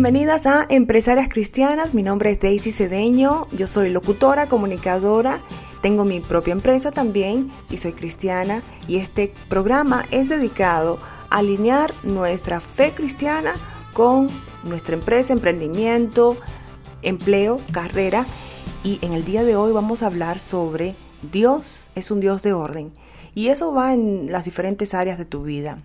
Bienvenidas a Empresarias Cristianas. Mi nombre es Daisy Cedeño. Yo soy locutora, comunicadora. Tengo mi propia empresa también y soy cristiana. Y este programa es dedicado a alinear nuestra fe cristiana con nuestra empresa, emprendimiento, empleo, carrera. Y en el día de hoy vamos a hablar sobre Dios es un Dios de orden. Y eso va en las diferentes áreas de tu vida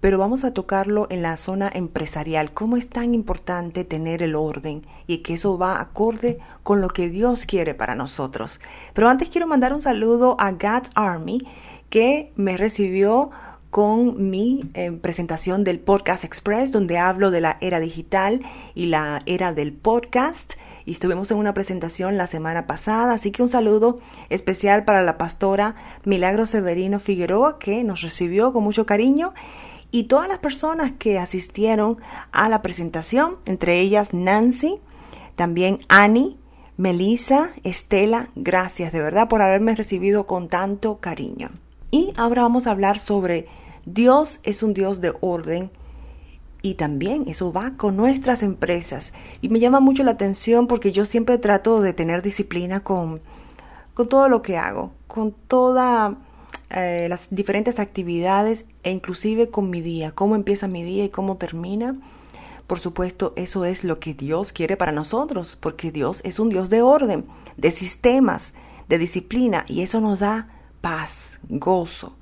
pero vamos a tocarlo en la zona empresarial, cómo es tan importante tener el orden y que eso va acorde con lo que Dios quiere para nosotros. Pero antes quiero mandar un saludo a God's Army que me recibió con mi eh, presentación del Podcast Express, donde hablo de la era digital y la era del podcast. Y estuvimos en una presentación la semana pasada, así que un saludo especial para la pastora Milagro Severino Figueroa, que nos recibió con mucho cariño y todas las personas que asistieron a la presentación, entre ellas Nancy, también Annie, Melissa, Estela, gracias de verdad por haberme recibido con tanto cariño. Y ahora vamos a hablar sobre Dios es un Dios de orden y también eso va con nuestras empresas. Y me llama mucho la atención porque yo siempre trato de tener disciplina con, con todo lo que hago, con toda eh, las diferentes actividades e inclusive con mi día, cómo empieza mi día y cómo termina. Por supuesto, eso es lo que Dios quiere para nosotros, porque Dios es un Dios de orden, de sistemas, de disciplina, y eso nos da paz, gozo,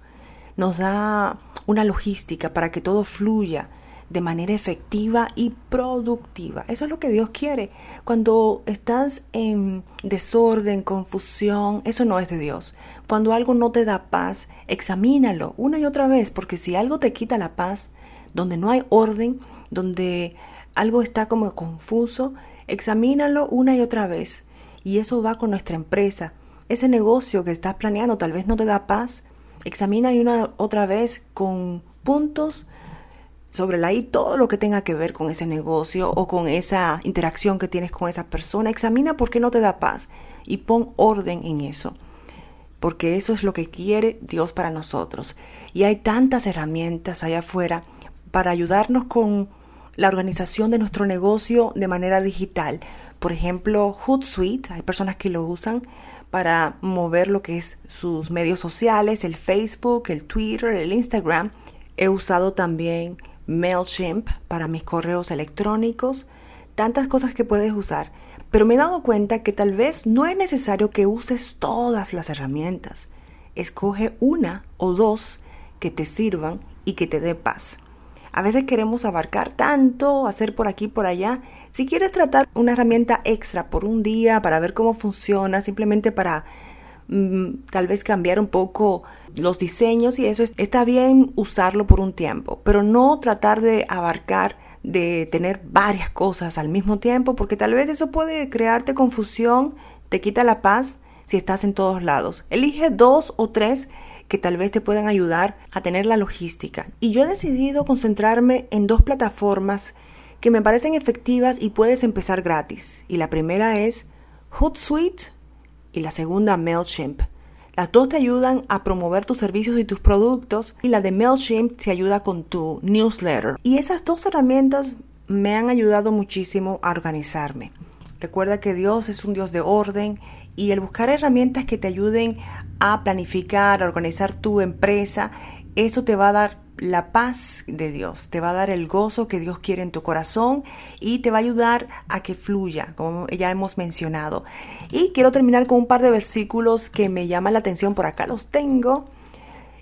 nos da una logística para que todo fluya de manera efectiva y productiva. Eso es lo que Dios quiere. Cuando estás en desorden, confusión, eso no es de Dios. Cuando algo no te da paz, examínalo una y otra vez, porque si algo te quita la paz, donde no hay orden, donde algo está como confuso, examínalo una y otra vez. Y eso va con nuestra empresa. Ese negocio que estás planeando tal vez no te da paz. Examina y una otra vez con puntos sobre la I todo lo que tenga que ver con ese negocio o con esa interacción que tienes con esa persona. Examina por qué no te da paz y pon orden en eso porque eso es lo que quiere Dios para nosotros. Y hay tantas herramientas allá afuera para ayudarnos con la organización de nuestro negocio de manera digital. Por ejemplo, Hootsuite, hay personas que lo usan para mover lo que es sus medios sociales, el Facebook, el Twitter, el Instagram. He usado también MailChimp para mis correos electrónicos, tantas cosas que puedes usar. Pero me he dado cuenta que tal vez no es necesario que uses todas las herramientas. Escoge una o dos que te sirvan y que te dé paz. A veces queremos abarcar tanto, hacer por aquí, por allá. Si quieres tratar una herramienta extra por un día para ver cómo funciona, simplemente para tal vez cambiar un poco los diseños y eso, está bien usarlo por un tiempo, pero no tratar de abarcar de tener varias cosas al mismo tiempo, porque tal vez eso puede crearte confusión, te quita la paz si estás en todos lados. Elige dos o tres que tal vez te puedan ayudar a tener la logística. Y yo he decidido concentrarme en dos plataformas que me parecen efectivas y puedes empezar gratis. Y la primera es Hootsuite y la segunda MailChimp. Las dos te ayudan a promover tus servicios y tus productos y la de MailChimp te ayuda con tu newsletter. Y esas dos herramientas me han ayudado muchísimo a organizarme. Recuerda que Dios es un Dios de orden y el buscar herramientas que te ayuden a planificar, a organizar tu empresa, eso te va a dar la paz de Dios, te va a dar el gozo que Dios quiere en tu corazón y te va a ayudar a que fluya, como ya hemos mencionado. Y quiero terminar con un par de versículos que me llaman la atención, por acá los tengo.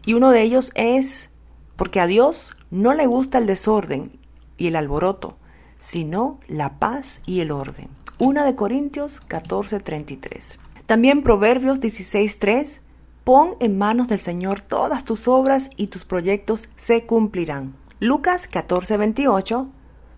Y uno de ellos es, porque a Dios no le gusta el desorden y el alboroto, sino la paz y el orden. Una de Corintios 14:33. También Proverbios 16:3 Pon en manos del Señor todas tus obras y tus proyectos se cumplirán. Lucas 14:28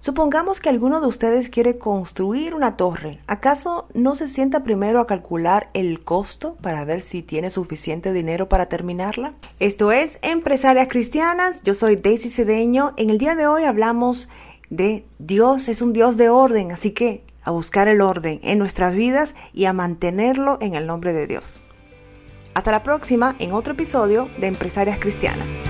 Supongamos que alguno de ustedes quiere construir una torre. ¿Acaso no se sienta primero a calcular el costo para ver si tiene suficiente dinero para terminarla? Esto es Empresarias Cristianas. Yo soy Daisy Cedeño. En el día de hoy hablamos de Dios es un Dios de orden, así que a buscar el orden en nuestras vidas y a mantenerlo en el nombre de Dios. Hasta la próxima en otro episodio de Empresarias Cristianas.